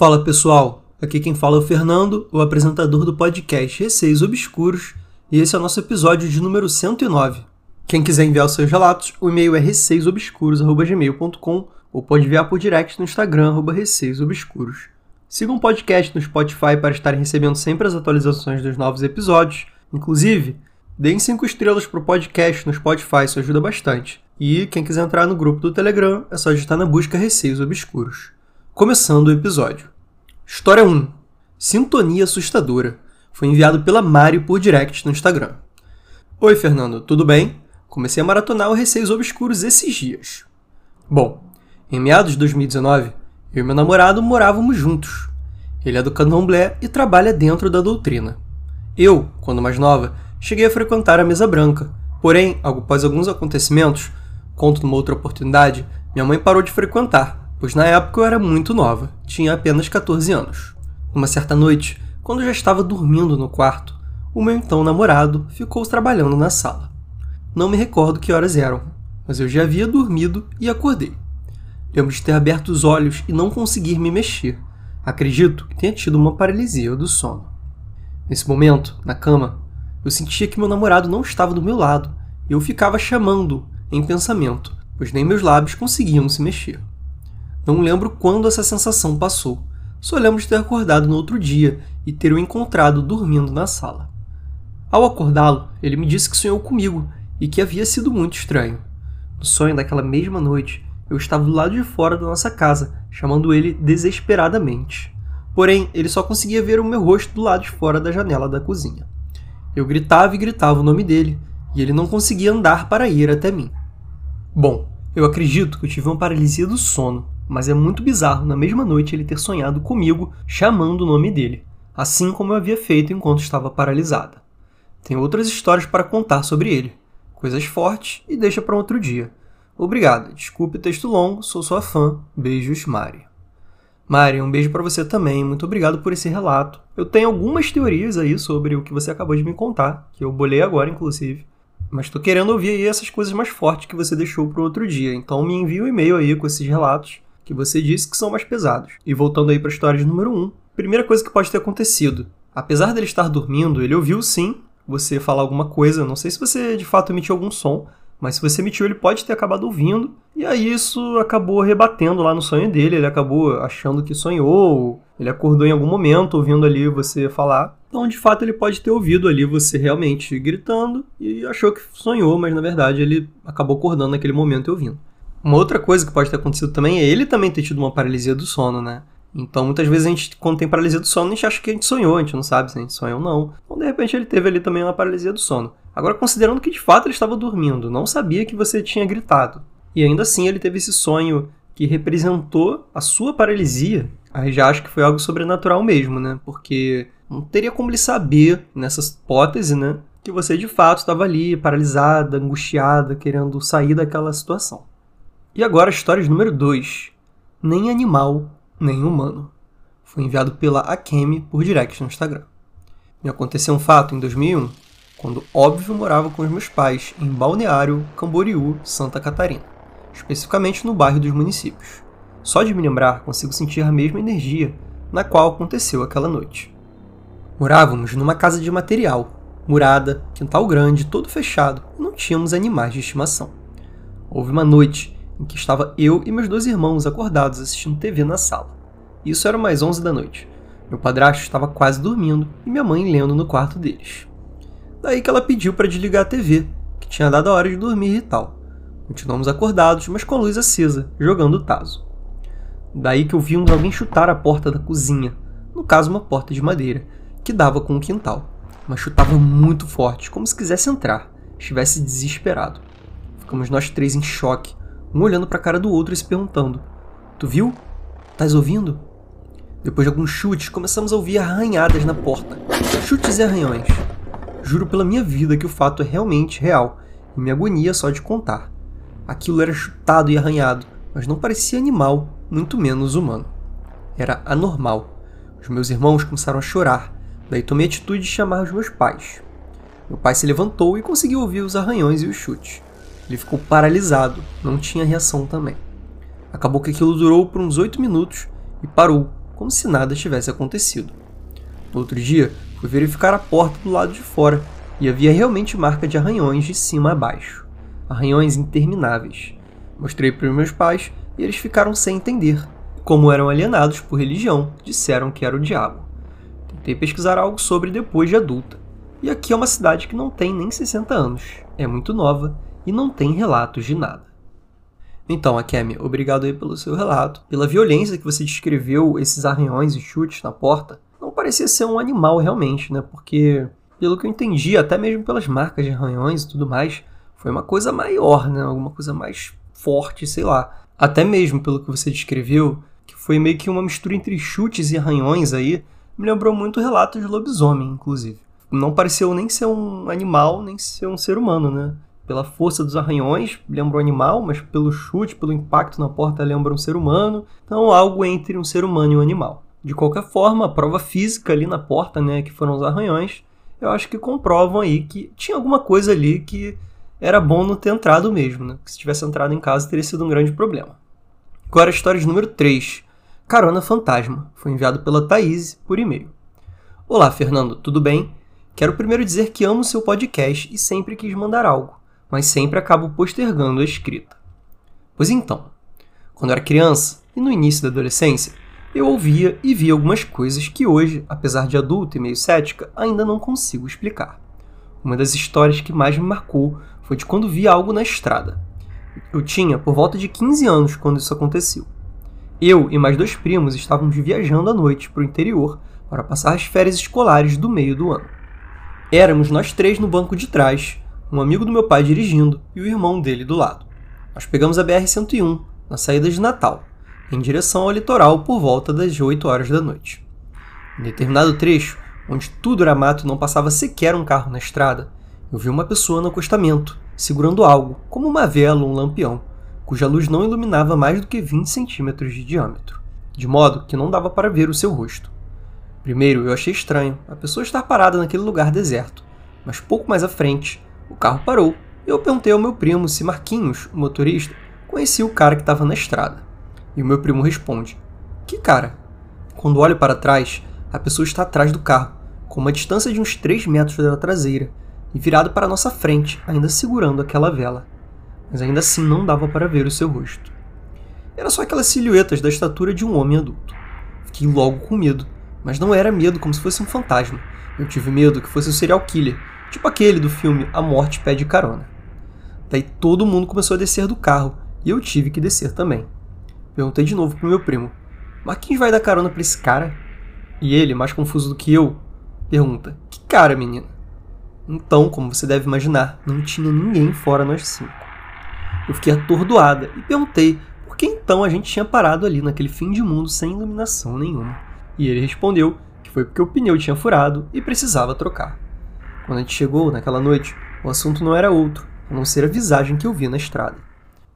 Fala pessoal, aqui quem fala é o Fernando, o apresentador do podcast Receios Obscuros, e esse é o nosso episódio de número 109. Quem quiser enviar os seus relatos, o e-mail é receiosobscuros.gmail.com ou pode enviar por direct no Instagram, arroba receiosobscuros. Sigam o podcast no Spotify para estarem recebendo sempre as atualizações dos novos episódios. Inclusive, deem 5 estrelas para o podcast no Spotify, isso ajuda bastante. E quem quiser entrar no grupo do Telegram, é só digitar na busca Receios Obscuros. Começando o episódio. História 1. Sintonia assustadora. Foi enviado pela Mari por direct no Instagram. Oi, Fernando, tudo bem? Comecei a maratonar o Receios Obscuros esses dias. Bom, em meados de 2019, eu e meu namorado morávamos juntos. Ele é do candomblé e trabalha dentro da doutrina. Eu, quando mais nova, cheguei a frequentar a mesa branca. Porém, após alguns acontecimentos, conto numa outra oportunidade, minha mãe parou de frequentar pois na época eu era muito nova, tinha apenas 14 anos. Uma certa noite, quando já estava dormindo no quarto, o meu então namorado ficou trabalhando na sala. Não me recordo que horas eram, mas eu já havia dormido e acordei. Lembro de ter aberto os olhos e não conseguir me mexer. Acredito que tenha tido uma paralisia do sono. Nesse momento, na cama, eu sentia que meu namorado não estava do meu lado e eu ficava chamando em pensamento, pois nem meus lábios conseguiam se mexer. Não lembro quando essa sensação passou. Só lembro de ter acordado no outro dia e ter o encontrado dormindo na sala. Ao acordá-lo, ele me disse que sonhou comigo e que havia sido muito estranho. No sonho daquela mesma noite, eu estava do lado de fora da nossa casa, chamando ele desesperadamente. Porém, ele só conseguia ver o meu rosto do lado de fora da janela da cozinha. Eu gritava e gritava o nome dele, e ele não conseguia andar para ir até mim. Bom, eu acredito que eu tive uma paralisia do sono, mas é muito bizarro na mesma noite ele ter sonhado comigo chamando o nome dele, assim como eu havia feito enquanto estava paralisada. Tem outras histórias para contar sobre ele, coisas fortes e deixa para outro dia. Obrigado, desculpe o texto longo, sou sua fã. Beijos, Mari. Mari, um beijo para você também, muito obrigado por esse relato. Eu tenho algumas teorias aí sobre o que você acabou de me contar, que eu bolei agora, inclusive. Mas tô querendo ouvir aí essas coisas mais fortes que você deixou para outro dia. Então me envia um e-mail aí com esses relatos que você disse que são mais pesados. E voltando aí para a história número 1, um, primeira coisa que pode ter acontecido. Apesar dele estar dormindo, ele ouviu sim você falar alguma coisa. Não sei se você de fato emitiu algum som, mas se você emitiu, ele pode ter acabado ouvindo. E aí isso acabou rebatendo lá no sonho dele. Ele acabou achando que sonhou, ele acordou em algum momento ouvindo ali você falar. Então, de fato, ele pode ter ouvido ali você realmente gritando e achou que sonhou, mas na verdade ele acabou acordando naquele momento e ouvindo. Uma outra coisa que pode ter acontecido também é ele também ter tido uma paralisia do sono, né? Então, muitas vezes a gente, quando tem paralisia do sono, a gente acha que a gente sonhou, a gente não sabe se a gente sonhou ou não. Então, de repente, ele teve ali também uma paralisia do sono. Agora, considerando que de fato ele estava dormindo, não sabia que você tinha gritado. E ainda assim, ele teve esse sonho que representou a sua paralisia. Aí já acho que foi algo sobrenatural mesmo, né? Porque não teria como ele saber, nessa hipótese, né? Que você de fato estava ali, paralisada, angustiada, querendo sair daquela situação. E agora a história de número 2. Nem animal, nem humano. Foi enviado pela Akemi por direct no Instagram. Me aconteceu um fato em 2001, quando óbvio morava com os meus pais em Balneário, Camboriú, Santa Catarina, especificamente no bairro dos municípios. Só de me lembrar consigo sentir a mesma energia na qual aconteceu aquela noite. Morávamos numa casa de material, murada, quintal grande, todo fechado, e não tínhamos animais de estimação. Houve uma noite em que estava eu e meus dois irmãos acordados assistindo TV na sala. Isso era mais 11 da noite. Meu padrasto estava quase dormindo e minha mãe lendo no quarto deles. Daí que ela pediu para desligar a TV, que tinha dado a hora de dormir e tal. Continuamos acordados, mas com a luz acesa, jogando o taso. Daí que ouvimos alguém chutar a porta da cozinha, no caso uma porta de madeira, que dava com o quintal, mas chutava muito forte, como se quisesse entrar, estivesse desesperado. Ficamos nós três em choque, um olhando para a cara do outro e se perguntando: Tu viu? Tás ouvindo? Depois de alguns chutes, começamos a ouvir arranhadas na porta. Chutes e arranhões. Juro pela minha vida que o fato é realmente real, e me agonia só de contar. Aquilo era chutado e arranhado, mas não parecia animal, muito menos humano. Era anormal. Os meus irmãos começaram a chorar, daí tomei a atitude de chamar os meus pais. Meu pai se levantou e conseguiu ouvir os arranhões e os chutes. Ele ficou paralisado, não tinha reação também. Acabou que aquilo durou por uns 8 minutos e parou como se nada tivesse acontecido. No outro dia, fui verificar a porta do lado de fora e havia realmente marca de arranhões de cima a baixo. Arranhões intermináveis. Mostrei para os meus pais e eles ficaram sem entender. Como eram alienados por religião, disseram que era o diabo. Tentei pesquisar algo sobre depois de adulta. E aqui é uma cidade que não tem nem 60 anos, é muito nova e não tem relatos de nada. Então, Akemi, obrigado aí pelo seu relato, pela violência que você descreveu esses arranhões e chutes na porta. Não parecia ser um animal realmente, né? Porque, pelo que eu entendi, até mesmo pelas marcas de arranhões e tudo mais, foi uma coisa maior, né? Alguma coisa mais forte, sei lá. Até mesmo pelo que você descreveu, que foi meio que uma mistura entre chutes e arranhões aí, me lembrou muito relatos de lobisomem, inclusive. Não pareceu nem ser um animal, nem ser um ser humano, né? Pela força dos arranhões, lembra um animal, mas pelo chute, pelo impacto na porta, lembra um ser humano. Então, algo entre um ser humano e um animal. De qualquer forma, a prova física ali na porta, né, que foram os arranhões, eu acho que comprovam aí que tinha alguma coisa ali que era bom não ter entrado mesmo, né? Que se tivesse entrado em casa teria sido um grande problema. Agora a história de número 3. Carona Fantasma. Foi enviado pela Thaís por e-mail. Olá, Fernando, tudo bem? Quero primeiro dizer que amo seu podcast e sempre quis mandar algo mas sempre acabo postergando a escrita. Pois então, quando era criança e no início da adolescência, eu ouvia e via algumas coisas que hoje, apesar de adulta e meio cética, ainda não consigo explicar. Uma das histórias que mais me marcou foi de quando vi algo na estrada. Eu tinha por volta de 15 anos quando isso aconteceu. Eu e mais dois primos estávamos viajando à noite para o interior para passar as férias escolares do meio do ano. Éramos nós três no banco de trás, um amigo do meu pai dirigindo e o irmão dele do lado. Nós pegamos a BR-101, na saída de Natal, em direção ao litoral por volta das 8 horas da noite. Em determinado trecho, onde tudo era mato e não passava sequer um carro na estrada, eu vi uma pessoa no acostamento, segurando algo, como uma vela ou um lampião, cuja luz não iluminava mais do que 20 centímetros de diâmetro, de modo que não dava para ver o seu rosto. Primeiro, eu achei estranho a pessoa estar parada naquele lugar deserto, mas pouco mais à frente, o carro parou e eu perguntei ao meu primo se Marquinhos, o motorista, conhecia o cara que estava na estrada. E o meu primo responde: Que cara? Quando olho para trás, a pessoa está atrás do carro, com uma distância de uns 3 metros da traseira, e virado para nossa frente, ainda segurando aquela vela. Mas ainda assim não dava para ver o seu rosto. Era só aquelas silhuetas da estatura de um homem adulto. Fiquei logo com medo, mas não era medo como se fosse um fantasma. Eu tive medo que fosse um serial killer, Tipo aquele do filme A Morte Pede Carona. Daí todo mundo começou a descer do carro e eu tive que descer também. Perguntei de novo pro meu primo: Marquinhos vai dar carona pra esse cara? E ele, mais confuso do que eu, pergunta: Que cara, menina? Então, como você deve imaginar, não tinha ninguém fora nós cinco. Eu fiquei atordoada e perguntei por que então a gente tinha parado ali naquele fim de mundo sem iluminação nenhuma. E ele respondeu que foi porque o pneu tinha furado e precisava trocar. Quando a gente chegou naquela noite, o assunto não era outro, a não ser a visagem que eu vi na estrada.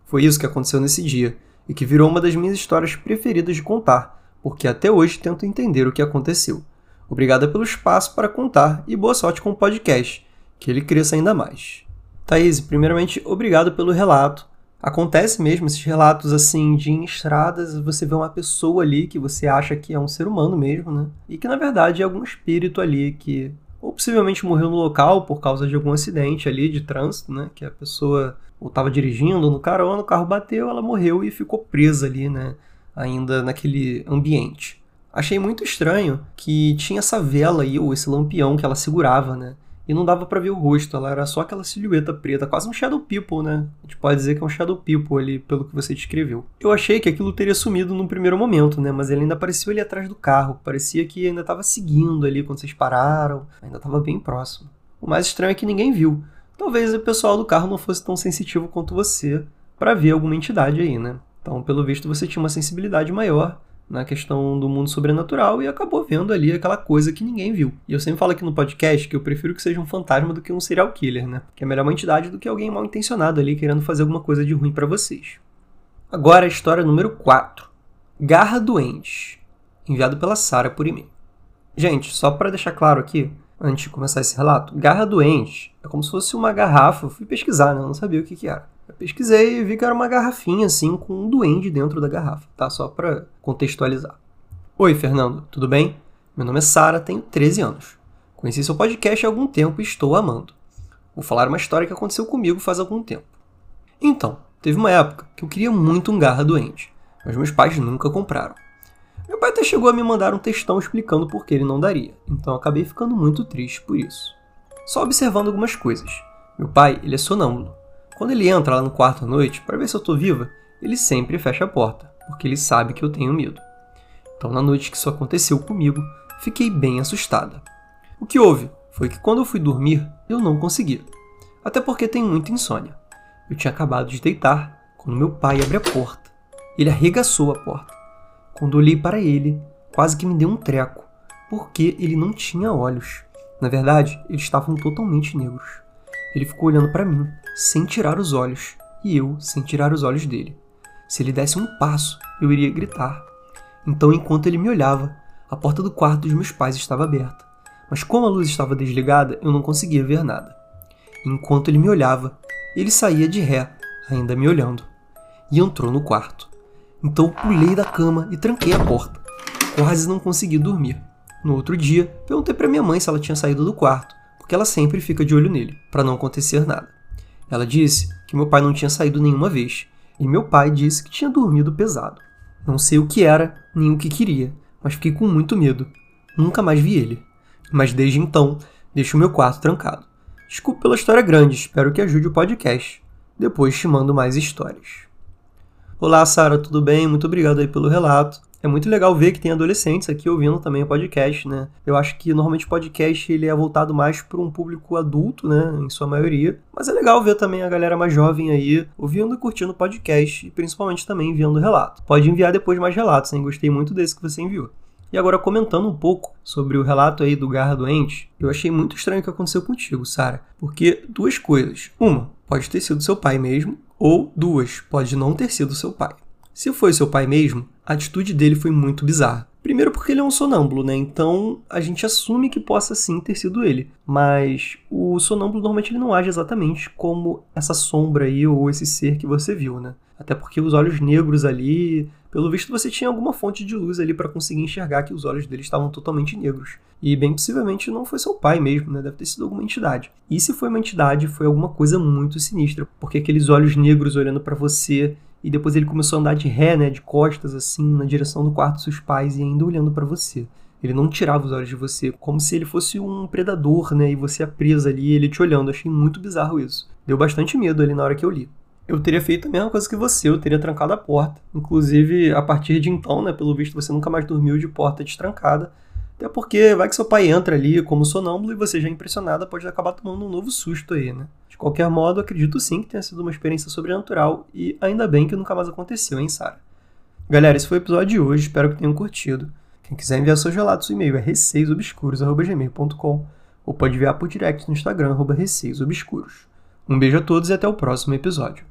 Foi isso que aconteceu nesse dia, e que virou uma das minhas histórias preferidas de contar, porque até hoje tento entender o que aconteceu. Obrigada pelo espaço para contar e boa sorte com o podcast, que ele cresça ainda mais. Thaís, primeiramente, obrigado pelo relato. Acontece mesmo esses relatos assim de em estradas, você vê uma pessoa ali que você acha que é um ser humano mesmo, né? E que na verdade é algum espírito ali que ou possivelmente morreu no local por causa de algum acidente ali de trânsito, né? Que a pessoa ou estava dirigindo no carona, o carro bateu, ela morreu e ficou presa ali, né? Ainda naquele ambiente. Achei muito estranho que tinha essa vela aí, ou esse lampião que ela segurava, né? E não dava para ver o rosto, ela era só aquela silhueta preta, quase um Shadow People, né? A gente pode dizer que é um Shadow People ali, pelo que você descreveu. Eu achei que aquilo teria sumido no primeiro momento, né? Mas ele ainda apareceu ali atrás do carro, parecia que ainda estava seguindo ali quando vocês pararam, ainda estava bem próximo. O mais estranho é que ninguém viu. Talvez o pessoal do carro não fosse tão sensitivo quanto você para ver alguma entidade aí, né? Então, pelo visto, você tinha uma sensibilidade maior na questão do mundo sobrenatural e acabou vendo ali aquela coisa que ninguém viu. E eu sempre falo aqui no podcast que eu prefiro que seja um fantasma do que um serial killer, né? Que é melhor uma entidade do que alguém mal intencionado ali querendo fazer alguma coisa de ruim para vocês. Agora a história número 4. Garra Doente, enviado pela Sara por e-mail. Gente, só para deixar claro aqui, antes de começar esse relato, garra doente é como se fosse uma garrafa. Fui pesquisar, né? Eu não sabia o que, que era. Eu pesquisei e vi que era uma garrafinha assim com um duende dentro da garrafa, tá? Só para contextualizar. Oi, Fernando, tudo bem? Meu nome é Sara, tenho 13 anos. Conheci seu podcast há algum tempo e estou amando. Vou falar uma história que aconteceu comigo faz algum tempo. Então, teve uma época que eu queria muito um garra doente, mas meus pais nunca compraram. Meu pai até chegou a me mandar um textão explicando por que ele não daria, então acabei ficando muito triste por isso. Só observando algumas coisas. Meu pai, ele é sonâmbulo. Quando ele entra lá no quarto à noite para ver se eu tô viva, ele sempre fecha a porta, porque ele sabe que eu tenho medo. Então, na noite que isso aconteceu comigo, fiquei bem assustada. O que houve foi que quando eu fui dormir, eu não consegui. Até porque tenho muita insônia. Eu tinha acabado de deitar quando meu pai abre a porta. Ele arregaçou a porta. Quando olhei para ele, quase que me deu um treco, porque ele não tinha olhos. Na verdade, eles estavam totalmente negros. Ele ficou olhando para mim, sem tirar os olhos, e eu sem tirar os olhos dele. Se ele desse um passo, eu iria gritar. Então, enquanto ele me olhava, a porta do quarto dos meus pais estava aberta. Mas como a luz estava desligada, eu não conseguia ver nada. Enquanto ele me olhava, ele saía de ré, ainda me olhando, e entrou no quarto. Então pulei da cama e tranquei a porta. Quase não consegui dormir. No outro dia, perguntei para minha mãe se ela tinha saído do quarto, porque ela sempre fica de olho nele, para não acontecer nada. Ela disse que meu pai não tinha saído nenhuma vez, e meu pai disse que tinha dormido pesado. Não sei o que era, nem o que queria, mas fiquei com muito medo. Nunca mais vi ele. Mas desde então, deixo o meu quarto trancado. Desculpe pela história grande, espero que ajude o podcast. Depois te mando mais histórias. Olá, Sara, tudo bem? Muito obrigado aí pelo relato. É muito legal ver que tem adolescentes aqui ouvindo também o podcast, né? Eu acho que normalmente o podcast ele é voltado mais para um público adulto, né, em sua maioria, mas é legal ver também a galera mais jovem aí ouvindo e curtindo o podcast e principalmente também enviando relato. Pode enviar depois mais relatos, hein? Gostei muito desse que você enviou. E agora comentando um pouco sobre o relato aí do Garra Doente, eu achei muito estranho o que aconteceu contigo, Sara, porque duas coisas. Uma, pode ter sido seu pai mesmo, ou duas, pode não ter sido seu pai. Se foi seu pai mesmo, a atitude dele foi muito bizarra. Primeiro porque ele é um sonâmbulo, né? Então a gente assume que possa sim ter sido ele. Mas o sonâmbulo normalmente ele não age exatamente como essa sombra aí ou esse ser que você viu, né? Até porque os olhos negros ali, pelo visto você tinha alguma fonte de luz ali para conseguir enxergar que os olhos dele estavam totalmente negros. E bem possivelmente não foi seu pai mesmo, né? Deve ter sido alguma entidade. E se foi uma entidade, foi alguma coisa muito sinistra, porque aqueles olhos negros olhando para você e depois ele começou a andar de ré, né, de costas assim, na direção do quarto dos seus pais e ainda olhando para você. Ele não tirava os olhos de você, como se ele fosse um predador, né, e você é presa ali, ele te olhando. Achei muito bizarro isso. Deu bastante medo ali na hora que eu li. Eu teria feito a mesma coisa que você, eu teria trancado a porta. Inclusive, a partir de então, né, pelo visto, você nunca mais dormiu de porta destrancada. Até porque vai que seu pai entra ali como sonâmbulo e você já impressionada pode acabar tomando um novo susto aí, né? De qualquer modo, acredito sim que tenha sido uma experiência sobrenatural e ainda bem que nunca mais aconteceu, hein, Sara? Galera, esse foi o episódio de hoje, espero que tenham curtido. Quem quiser enviar seus relatos, o e-mail é receiosobscuros.gmail.com ou pode enviar por direct no Instagram, arroba receiosobscuros. Um beijo a todos e até o próximo episódio.